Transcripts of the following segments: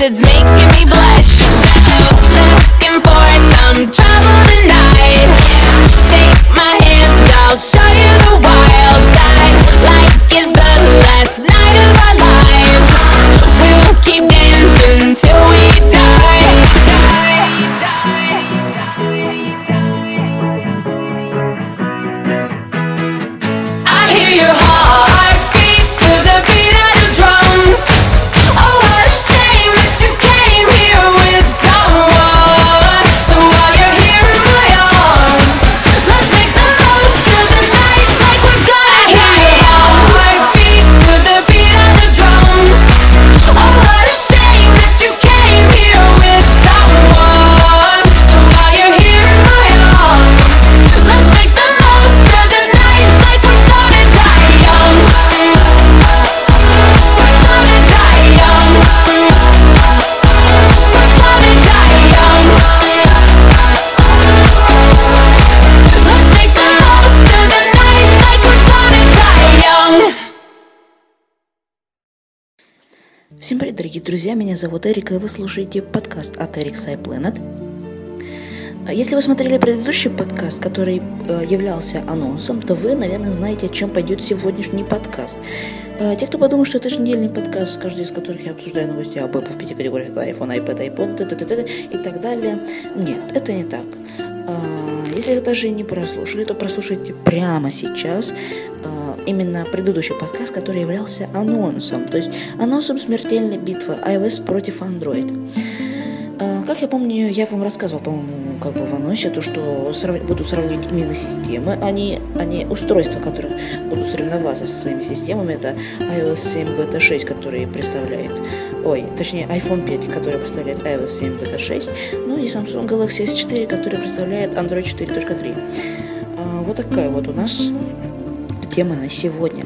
in it's making me blush. Looking for some trouble tonight. Take my hand, I'll show you the wild side. Like it's the last night дорогие друзья, меня зовут Эрика, и вы слушаете подкаст от Eric Sci Planet. А Если вы смотрели предыдущий подкаст, который э, являлся анонсом, то вы, наверное, знаете, о чем пойдет сегодняшний подкаст. Э, те, кто подумал, что это еженедельный подкаст, каждый из которых я обсуждаю новости об Apple в пяти категориях, iPhone, iPad, iPod, т.т., т.т. и так далее. Нет, это не так. А, Если вы даже не прослушали, то прослушайте прямо сейчас а, именно предыдущий подкаст, который являлся анонсом, то есть анонсом смертельной битвы iOS против Android. А, Как я помню, я вам рассказывал, по-моему, как бы в анонсе, то, что срав- буду сравнивать именно системы, а не, а не устройства, которые будут соревноваться со своими системами. Это iOS 7 Beta 6, который представляет, ой, точнее iPhone 5, который представляет iOS 7 Beta 6, ну и Samsung Galaxy S4, который представляет Android 4.3. А, Вот такая вот у нас тема на сегодня.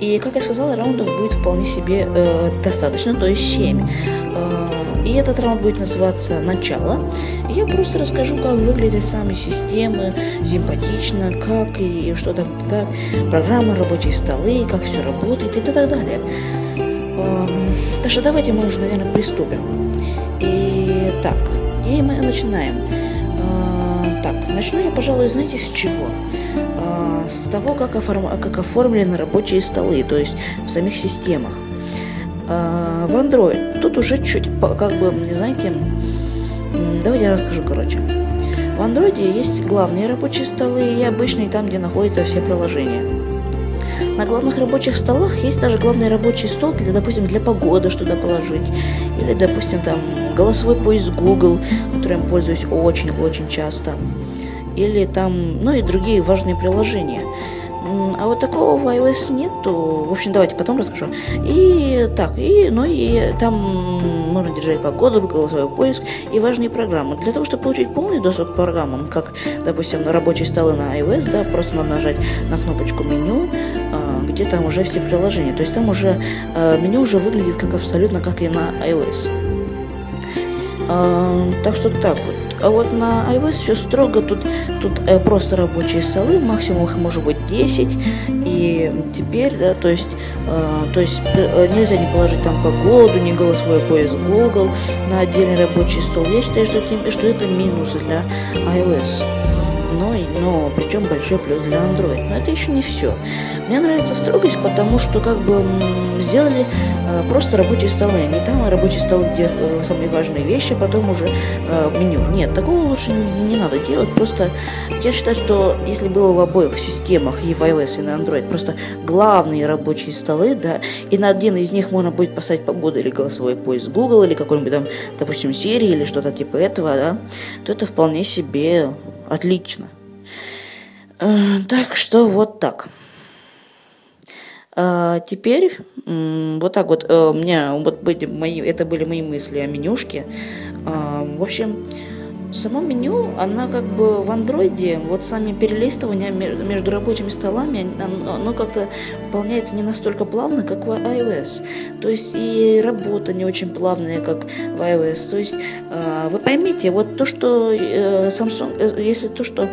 И, как я сказала, раундов будет вполне себе э, достаточно, то есть 7. Э, и этот раунд будет называться «Начало». Я просто расскажу, как выглядят сами системы, симпатично, как и что там, так, программы, рабочие столы, как все работает и так далее. Эм, так что давайте мы уже, наверное, приступим. И так, и мы начинаем. Э, так, начну я, пожалуй, знаете, с чего? Э, с того, как, оформ- как оформлены рабочие столы, то есть в самих системах. Э, в Android тут уже чуть, как бы, знаете, м, давайте я расскажу, короче. В Android есть главные рабочие столы и обычные там, где находятся все приложения. На главных рабочих столах есть даже главный рабочий стол, для, допустим, для погоды что-то положить. Или, допустим, там голосовой поиск Google, которым пользуюсь очень-очень часто. Или там, ну и другие важные приложения. А вот такого в iOS нету. В общем, давайте потом расскажу. И так, и, ну и там можно держать погоду, голосовой поиск и важные программы. Для того, чтобы получить полный доступ к программам, как, допустим, рабочие столы на iOS, да, просто надо нажать на кнопочку меню, а, где там уже все приложения. То есть там уже а, меню уже выглядит как абсолютно как и на iOS. А, так что так вот. А вот на iOS все строго, тут, тут э, просто рабочие столы, максимум их может быть 10. И теперь, да, то есть, э, то есть э, нельзя не положить там погоду, не голосовой поиск Google на отдельный рабочий стол. Я считаю, что что это минусы для iOS. Но, и- но причем большой плюс для Android. Но это еще не все. Мне нравится строгость, потому что как бы сделали э, просто рабочие столы. Не там а рабочие столы, где э, самые важные вещи, а потом уже э, меню. Нет, такого лучше не, не надо делать. Просто я считаю, что если было в обоих системах, и в iOS, и на Android, просто главные рабочие столы, да, и на один из них можно будет поставить погоду или голосовой поиск Google, или какой-нибудь там, допустим, Siri, или что-то типа этого, да, то это вполне себе отлично. Э, Так что вот так. А, теперь вот так вот э, у меня вот были мои, это были мои мысли о менюшке. В общем, само меню, она как бы в андроиде, вот сами перелистывания между рабочими столами, оно как-то выполняется не настолько плавно, как в iOS. То есть и работа не очень плавная, как в iOS. То есть а, вы поймите, вот то, что э, Samsung, э, если то, что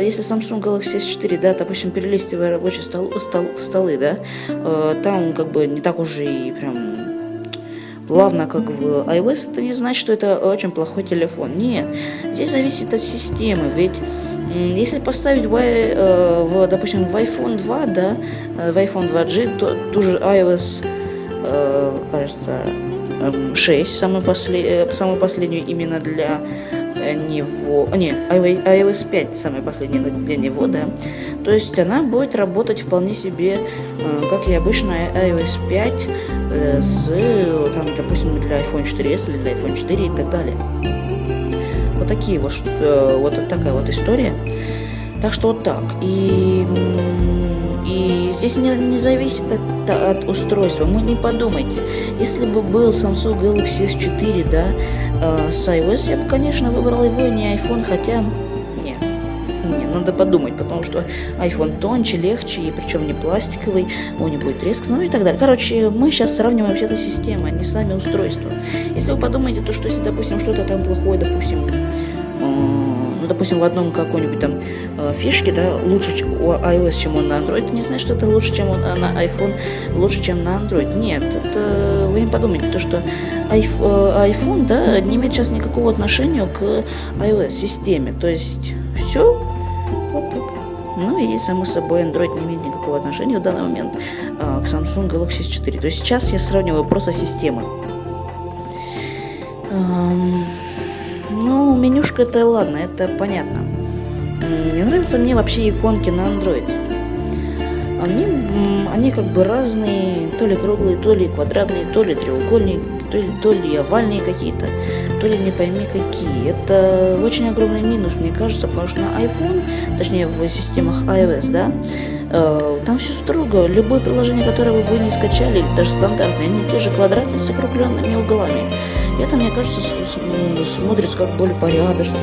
если Samsung Galaxy S4, да, допустим, перелистывая рабочие стол, стол, столы, да, э, там как бы не так уже и прям плавно, как в iOS, это не значит, что это очень плохой телефон. Нет, здесь зависит от системы, ведь если поставить э, в, допустим, в iPhone 2, да, э, в iPhone 2G, то ту же iOS, э, кажется, 6, самую, после, самую последнюю именно для него, не, iOS 5 самая последняя для него, да, то есть она будет работать вполне себе, как и обычная iOS 5, с, там, допустим, для iPhone 4s или для iPhone 4 и так далее. Вот такие вот, э, вот такая вот история. Так что вот так. И, и здесь не, не зависит от, от устройства. Мы не подумайте. Если бы был Samsung Galaxy S4, да, э, с iOS, я бы, конечно, выбрал его, не iPhone, хотя надо подумать, потому что iPhone тоньше, легче, и причем не пластиковый, он не будет трескаться, ну и так далее. Короче, мы сейчас сравниваем вообще-то системы, а не сами устройства. Если вы подумаете, то что если, допустим, что-то там плохое, допустим, э, ну, допустим, в одном какой-нибудь там э, фишке, да, лучше у iOS, чем он на Android, не значит, что это лучше, чем он на iPhone, лучше, чем на Android. Нет, это вы не подумайте, то, что iPhone, iPhone, да, не имеет сейчас никакого отношения к iOS-системе. То есть все вот так. Ну и, само собой, Android не имеет никакого отношения в данный момент а, к Samsung Galaxy S4. То есть сейчас я сравниваю просто системы. Менюшка это ладно, это понятно. Не нравятся мне вообще иконки на Android. Они, они как бы разные, то ли круглые, то ли квадратные, то ли треугольные, то ли, то ли овальные какие-то то ли не пойми какие. Это очень огромный минус, мне кажется, потому что на iPhone, точнее в системах iOS, да, э, там все строго. Любое приложение, которое вы бы не скачали, даже стандартные, они те же квадратные с округленными углами. Это, мне кажется, смотрится как более порядочно,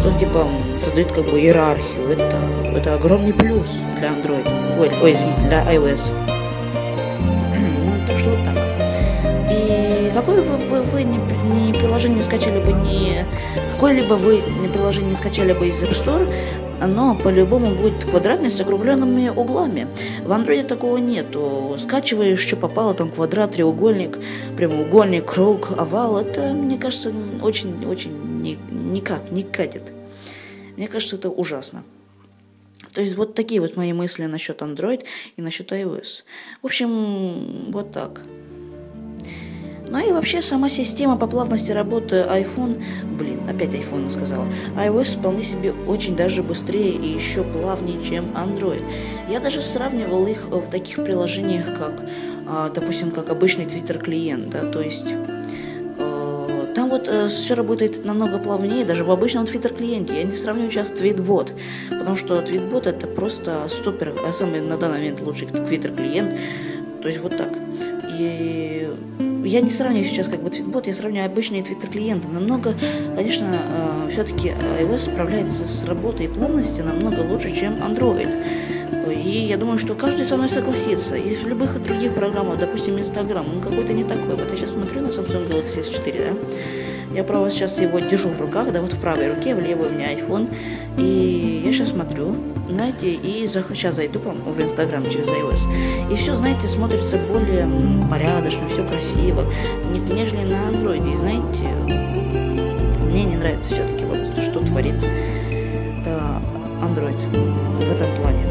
что типа создает как бы иерархию. Это, это огромный плюс для Android. Ой, ой извините, для iOS. так что вот так. И какой бы вы, вы не, не приложение скачали бы не какое-либо вы приложение скачали бы из App Store, оно по-любому будет квадратное с округленными углами. В андроиде такого нету. Скачиваешь, что попало, там квадрат, треугольник, прямоугольник, круг, овал. Это, мне кажется, очень-очень ни, никак не катит. Мне кажется, это ужасно. То есть вот такие вот мои мысли насчет Android и насчет iOS. В общем, вот так. Ну и вообще сама система по плавности работы iPhone, блин, опять iPhone сказала, iOS вполне себе очень даже быстрее и еще плавнее, чем Android. Я даже сравнивал их в таких приложениях, как, а, допустим, как обычный Twitter клиент, да, то есть э, там вот э, все работает намного плавнее, даже в обычном Twitter клиенте. Я не сравниваю сейчас Tweetbot, потому что Tweetbot это просто супер, а самый на данный момент лучший Twitter клиент. То есть вот так. И я не сравниваю сейчас как бы твитбот, я сравниваю обычные твиттер-клиенты. Намного, конечно, э, все-таки iOS справляется с работой и плавностью намного лучше, чем Android. И я думаю, что каждый со мной согласится. И в любых других программах, допустим, Instagram, он какой-то не такой. Вот я сейчас смотрю на Samsung Galaxy S4, да? Я, право, сейчас его держу в руках, да, вот в правой руке, в левой у меня iPhone. И я сейчас смотрю, знаете, и за, сейчас зайду в Инстаграм через iOS. И все, знаете, смотрится более порядочно, все красиво, нежели на андроиде. И знаете, мне не нравится все-таки вот что творит э, в этом плане.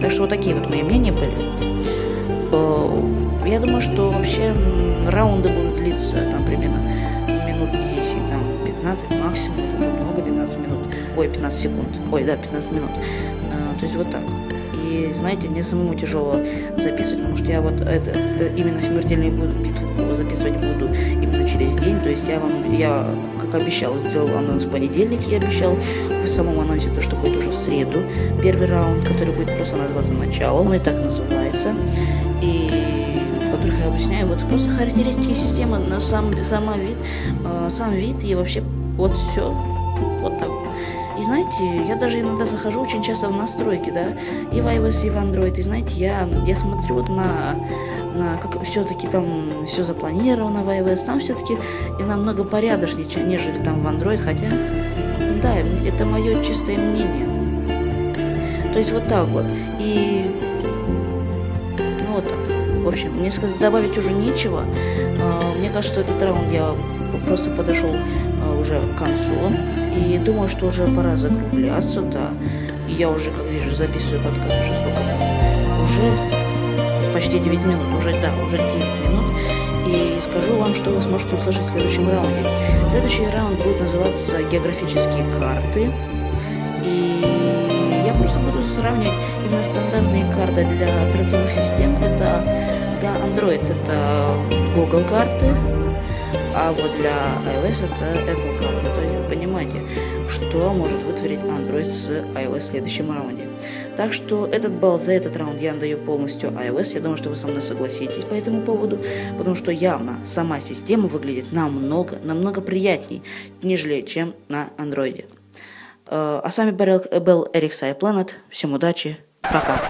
Так что вот такие вот мои мнения были. Э, я думаю, что вообще раунды будут длиться там примерно минут 10, там 15 максимум, это много, 15 минут, ой, 15 секунд, ой, да, 15 минут. А, то есть вот так. И знаете, мне самому тяжело записывать, потому что я вот это э, именно смертельную битву записывать буду именно через день. То есть я вам, я как обещал, сделал анонс в понедельник, я обещал в самом анонсе то, что будет уже в среду первый раунд, который будет просто называться начало, он и так называется. И которых я объясняю вот просто характеристики системы, на сам, сам вид, э, сам вид и вообще вот все, вот так. И знаете, я даже иногда захожу очень часто в настройки, да, и в iOS, и в Android, и знаете, я, я смотрю вот на, на как все-таки там все запланировано в iOS, там все-таки и намного порядочнее, чем нежели там в Android, хотя, да, это мое чистое мнение. То есть вот так вот. И. Общем, мне сказать, добавить уже нечего. А, Мне кажется, что этот раунд я просто подошел а, уже к концу. И думаю, что уже пора закругляться, да. Я уже, как вижу, записываю подкаст уже сколько минут? Уже почти 9 минут, уже, да, уже 9 минут. И скажу вам, что вы сможете услышать в следующем раунде. Следующий раунд будет называться «Географические карты». И я просто буду сравнивать именно стандартные карты для операционных систем. Это для Android это Google карты, а вот для iOS это Apple карты. То есть вы понимаете, что может вытворить Android с iOS в следующем раунде. Так что этот балл за этот раунд я даю полностью iOS. Я думаю, что вы со мной согласитесь по этому поводу, потому что явно сама система выглядит намного, намного приятней, нежели чем на Android. Э, А с вами был Эрик Сайпланет. Всем удачи. Пока.